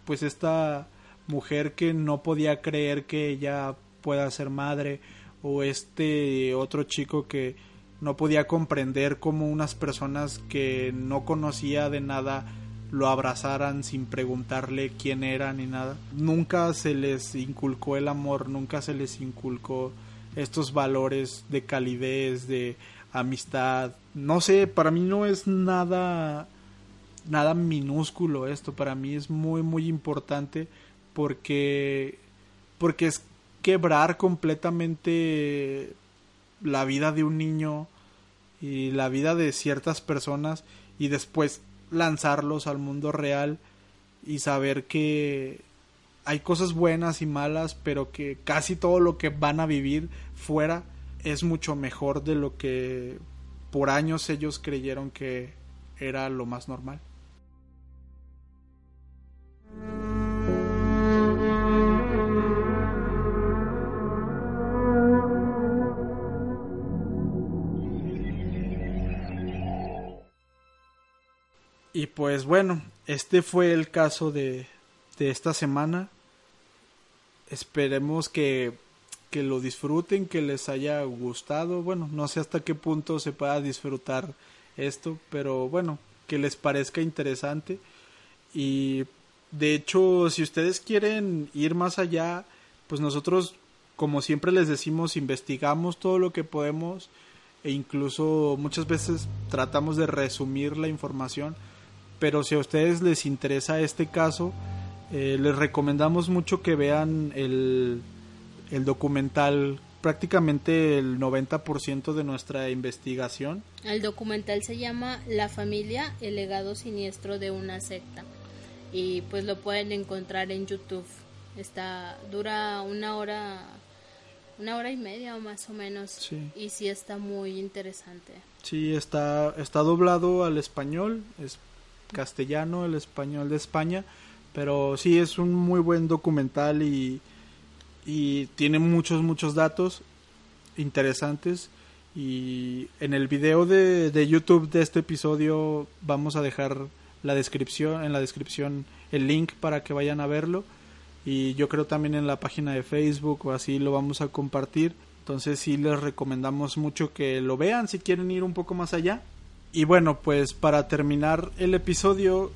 pues esta mujer que no podía creer que ella pueda ser madre o este otro chico que no podía comprender cómo unas personas que no conocía de nada lo abrazaran sin preguntarle quién era ni nada. Nunca se les inculcó el amor, nunca se les inculcó estos valores de calidez, de amistad. No sé, para mí no es nada nada minúsculo esto, para mí es muy muy importante porque porque es quebrar completamente la vida de un niño y la vida de ciertas personas y después lanzarlos al mundo real y saber que hay cosas buenas y malas, pero que casi todo lo que van a vivir fuera es mucho mejor de lo que por años ellos creyeron que era lo más normal. Y pues bueno, este fue el caso de, de esta semana. Esperemos que que lo disfruten, que les haya gustado. Bueno, no sé hasta qué punto se pueda disfrutar esto, pero bueno, que les parezca interesante. Y de hecho, si ustedes quieren ir más allá, pues nosotros, como siempre les decimos, investigamos todo lo que podemos e incluso muchas veces tratamos de resumir la información. Pero si a ustedes les interesa este caso, eh, les recomendamos mucho que vean el, el documental prácticamente el 90% de nuestra investigación. El documental se llama La familia, el legado siniestro de una secta. Y pues lo pueden encontrar en YouTube. Está dura una hora una hora y media o más o menos. Y sí está muy interesante. Sí, está está doblado al español, es castellano, el español de España, pero sí es un muy buen documental y y tiene muchos, muchos datos interesantes. Y en el video de, de, YouTube de este episodio vamos a dejar la descripción, en la descripción el link para que vayan a verlo. Y yo creo también en la página de Facebook o así lo vamos a compartir. Entonces sí les recomendamos mucho que lo vean si quieren ir un poco más allá. Y bueno, pues para terminar el episodio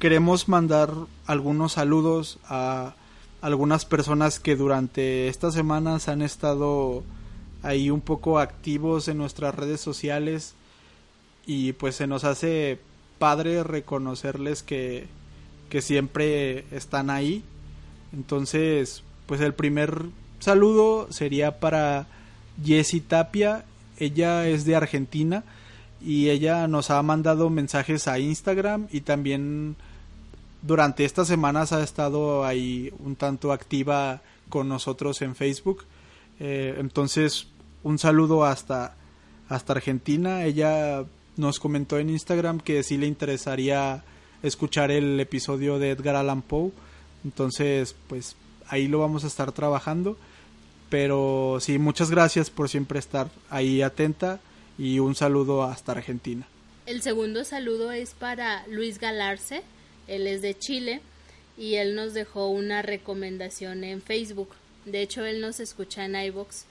queremos mandar algunos saludos a algunas personas que durante estas semanas han estado ahí un poco activos en nuestras redes sociales. Y pues se nos hace padre reconocerles que, que siempre están ahí. Entonces, pues el primer saludo sería para Jessie Tapia, ella es de Argentina y ella nos ha mandado mensajes a Instagram y también durante estas semanas ha estado ahí un tanto activa con nosotros en Facebook. Eh, entonces, un saludo hasta, hasta Argentina. Ella nos comentó en Instagram que sí le interesaría escuchar el episodio de Edgar Allan Poe. Entonces, pues ahí lo vamos a estar trabajando. Pero sí, muchas gracias por siempre estar ahí atenta y un saludo hasta Argentina. El segundo saludo es para Luis Galarce, él es de Chile y él nos dejó una recomendación en Facebook. De hecho, él nos escucha en iBox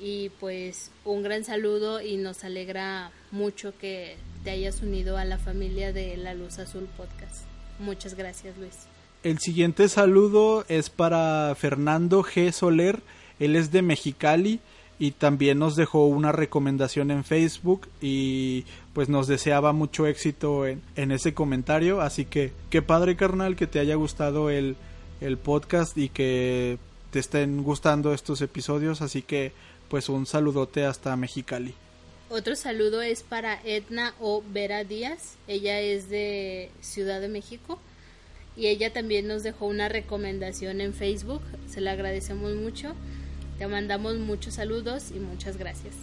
y pues un gran saludo y nos alegra mucho que te hayas unido a la familia de La Luz Azul Podcast. Muchas gracias, Luis. El siguiente saludo es para Fernando G. Soler. Él es de Mexicali y también nos dejó una recomendación en Facebook y pues nos deseaba mucho éxito en, en ese comentario. Así que qué padre carnal que te haya gustado el, el podcast y que te estén gustando estos episodios. Así que pues un saludote hasta Mexicali. Otro saludo es para Edna o Vera Díaz. Ella es de Ciudad de México y ella también nos dejó una recomendación en Facebook. Se la agradecemos mucho. Te mandamos muchos saludos y muchas gracias.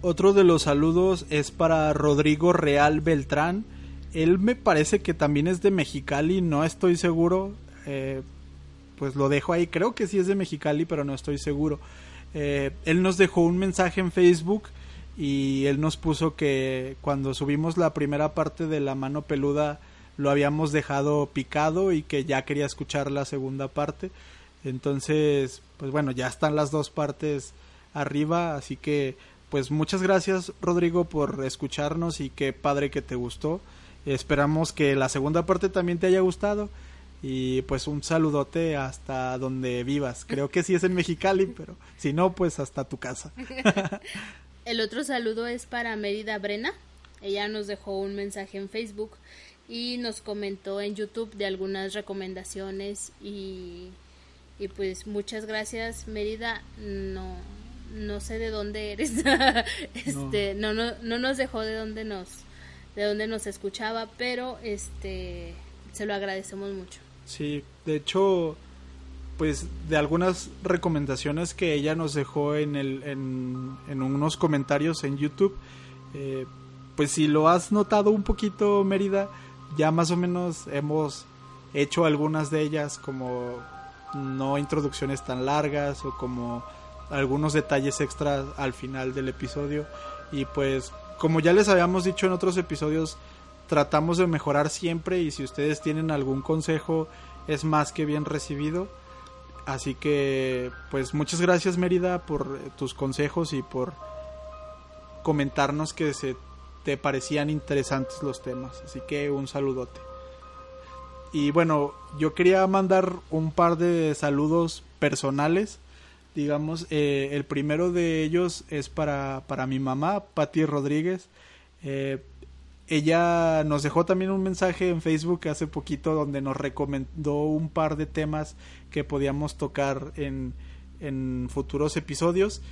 Otro de los saludos es para Rodrigo Real Beltrán. Él me parece que también es de Mexicali, no estoy seguro. Eh, pues lo dejo ahí, creo que sí es de Mexicali, pero no estoy seguro. Eh, él nos dejó un mensaje en Facebook y él nos puso que cuando subimos la primera parte de la mano peluda lo habíamos dejado picado y que ya quería escuchar la segunda parte. Entonces, pues bueno, ya están las dos partes arriba, así que pues muchas gracias Rodrigo por escucharnos y qué padre que te gustó. Esperamos que la segunda parte también te haya gustado y pues un saludote hasta donde vivas. Creo que sí es en Mexicali, pero si no, pues hasta tu casa. El otro saludo es para Mérida Brena. Ella nos dejó un mensaje en Facebook y nos comentó en YouTube de algunas recomendaciones y y pues muchas gracias, Mérida. No, no sé de dónde eres. este, no. no. no, nos dejó de dónde nos, de dónde nos escuchaba, pero este, se lo agradecemos mucho. Sí, de hecho, pues de algunas recomendaciones que ella nos dejó en, el, en, en unos comentarios en YouTube, eh, pues si lo has notado un poquito, Mérida, ya más o menos hemos hecho algunas de ellas como no introducciones tan largas o como algunos detalles extras al final del episodio y pues como ya les habíamos dicho en otros episodios tratamos de mejorar siempre y si ustedes tienen algún consejo es más que bien recibido Así que, pues muchas gracias Mérida por tus consejos y por comentarnos que se te parecían interesantes los temas. Así que un saludote. Y bueno, yo quería mandar un par de saludos personales. Digamos, eh, el primero de ellos es para, para mi mamá, Patti Rodríguez. Eh, ella nos dejó también un mensaje en Facebook hace poquito donde nos recomendó un par de temas que podíamos tocar en, en futuros episodios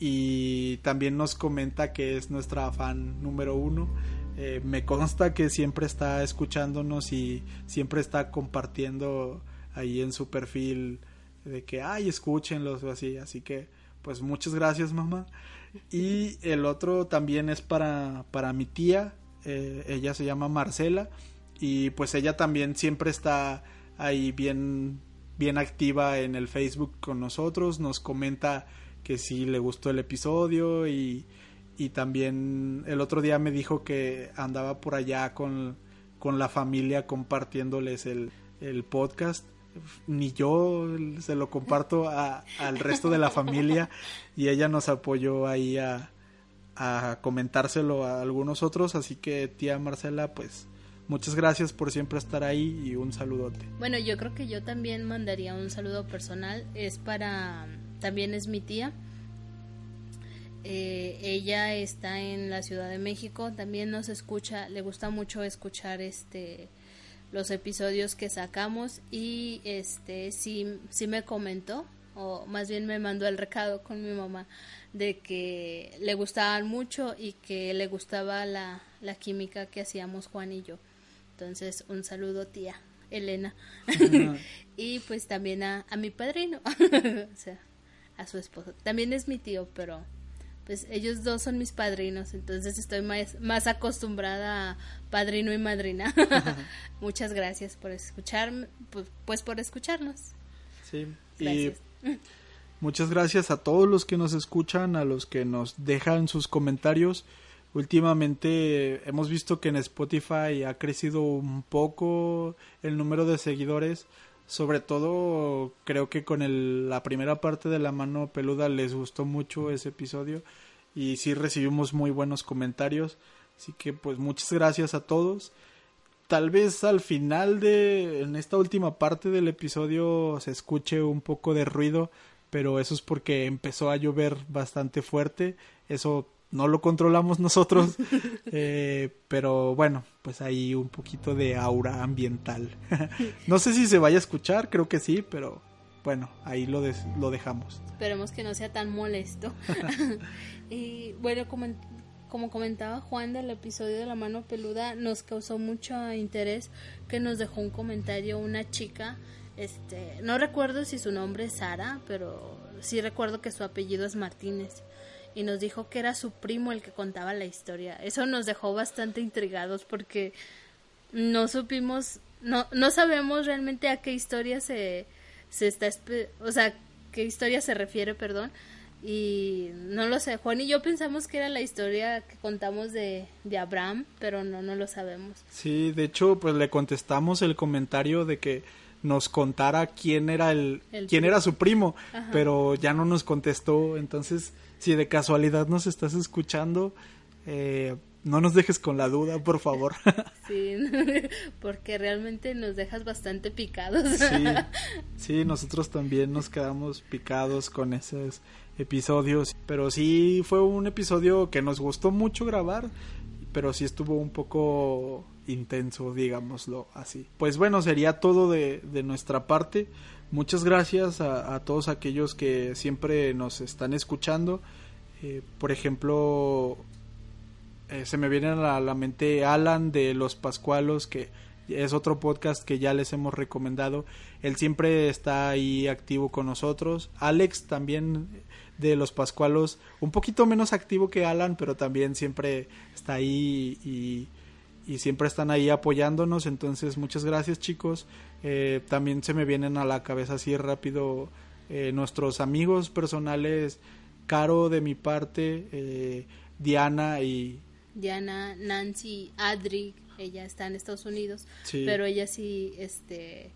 y también nos comenta que es nuestra fan número uno. Eh, me consta que siempre está escuchándonos y siempre está compartiendo ahí en su perfil de que, ay, escúchenlos o así. Así que, pues muchas gracias, mamá. Y el otro también es para, para mi tía. Eh, ella se llama Marcela. Y pues ella también siempre está ahí bien, bien activa en el Facebook con nosotros. Nos comenta que sí le gustó el episodio y, y también el otro día me dijo que andaba por allá con, con la familia compartiéndoles el, el, podcast. Ni yo se lo comparto a, al resto de la familia y ella nos apoyó ahí a, a comentárselo a algunos otros. Así que tía Marcela, pues muchas gracias por siempre estar ahí y un saludote. Bueno, yo creo que yo también mandaría un saludo personal. Es para también es mi tía. Eh, ella está en la Ciudad de México, también nos escucha, le gusta mucho escuchar este los episodios que sacamos y este sí, sí me comentó o más bien me mandó el recado con mi mamá de que le gustaban mucho y que le gustaba la, la química que hacíamos Juan y yo. Entonces, un saludo tía Elena. y pues también a, a mi padrino. o sea, a su esposo. También es mi tío, pero pues ellos dos son mis padrinos, entonces estoy más, más acostumbrada a padrino y madrina. Muchas gracias por escucharme, pues, pues, por escucharnos. Sí, y muchas gracias a todos los que nos escuchan, a los que nos dejan sus comentarios. Últimamente hemos visto que en Spotify ha crecido un poco el número de seguidores sobre todo creo que con el, la primera parte de la mano peluda les gustó mucho ese episodio y sí recibimos muy buenos comentarios. Así que pues muchas gracias a todos. Tal vez al final de en esta última parte del episodio se escuche un poco de ruido, pero eso es porque empezó a llover bastante fuerte. Eso no lo controlamos nosotros, eh, pero bueno, pues hay un poquito de aura ambiental. no sé si se vaya a escuchar, creo que sí, pero bueno, ahí lo, lo dejamos. Esperemos que no sea tan molesto. y bueno, como, como comentaba Juan del episodio de la mano peluda, nos causó mucho interés que nos dejó un comentario una chica, este, no recuerdo si su nombre es Sara, pero sí recuerdo que su apellido es Martínez y nos dijo que era su primo el que contaba la historia. Eso nos dejó bastante intrigados porque no supimos, no, no sabemos realmente a qué historia se, se está, o sea, qué historia se refiere, perdón. Y no lo sé, Juan y yo pensamos que era la historia que contamos de, de Abraham, pero no, no lo sabemos. Sí, de hecho, pues le contestamos el comentario de que nos contara quién era el, quién era su primo, pero ya no nos contestó, entonces si de casualidad nos estás escuchando, eh, no nos dejes con la duda, por favor. Sí, porque realmente nos dejas bastante picados. Sí, sí, nosotros también nos quedamos picados con esos episodios, pero sí fue un episodio que nos gustó mucho grabar, pero sí estuvo un poco intenso, digámoslo así. Pues bueno, sería todo de, de nuestra parte. Muchas gracias a, todos aquellos que siempre nos están escuchando. Eh, por ejemplo, eh, se me viene a la, mente Alan de Los Pascualos, que es otro podcast que ya les hemos recomendado. Él siempre está ahí activo con nosotros. Alex también de Los Pascualos, un poquito menos activo que Alan, pero también siempre está ahí y y siempre están ahí apoyándonos. Entonces, muchas gracias chicos. Eh, también se me vienen a la cabeza así rápido eh, nuestros amigos personales, Caro de mi parte, eh, Diana y... Diana, Nancy, Adri, ella está en Estados Unidos, pero ella sí, este,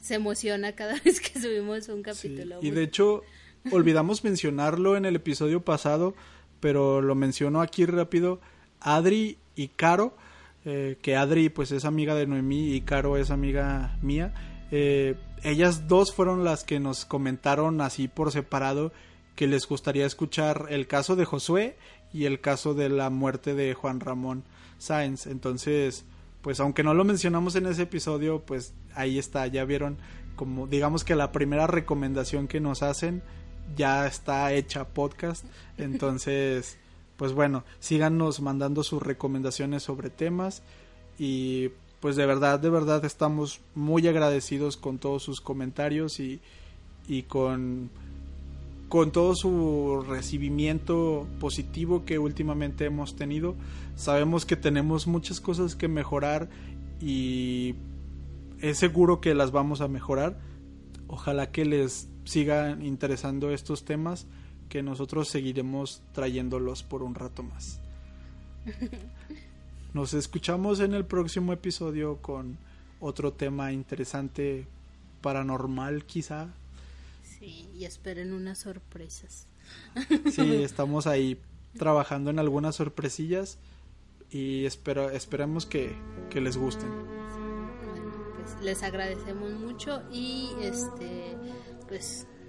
se emociona cada vez que subimos un capítulo. Y de hecho, olvidamos mencionarlo en el episodio pasado, pero lo menciono aquí rápido. Adri y Caro, eh, que Adri pues es amiga de Noemí y Caro es amiga mía. Eh, ellas dos fueron las que nos comentaron así por separado que les gustaría escuchar el caso de Josué y el caso de la muerte de Juan Ramón Sáenz. Entonces, pues aunque no lo mencionamos en ese episodio, pues ahí está, ya vieron como digamos que la primera recomendación que nos hacen ya está hecha podcast. Entonces, pues bueno, síganos mandando sus recomendaciones sobre temas y pues de verdad, de verdad estamos muy agradecidos con todos sus comentarios y, y con con todo su recibimiento positivo que últimamente hemos tenido. Sabemos que tenemos muchas cosas que mejorar y es seguro que las vamos a mejorar. Ojalá que les sigan interesando estos temas, que nosotros seguiremos trayéndolos por un rato más. Nos escuchamos en el próximo episodio con otro tema interesante, paranormal quizá, Sí, y esperen unas sorpresas. Sí, estamos ahí trabajando en algunas sorpresillas y espero, esperemos que, que les gusten. Bueno, pues les agradecemos mucho y este pues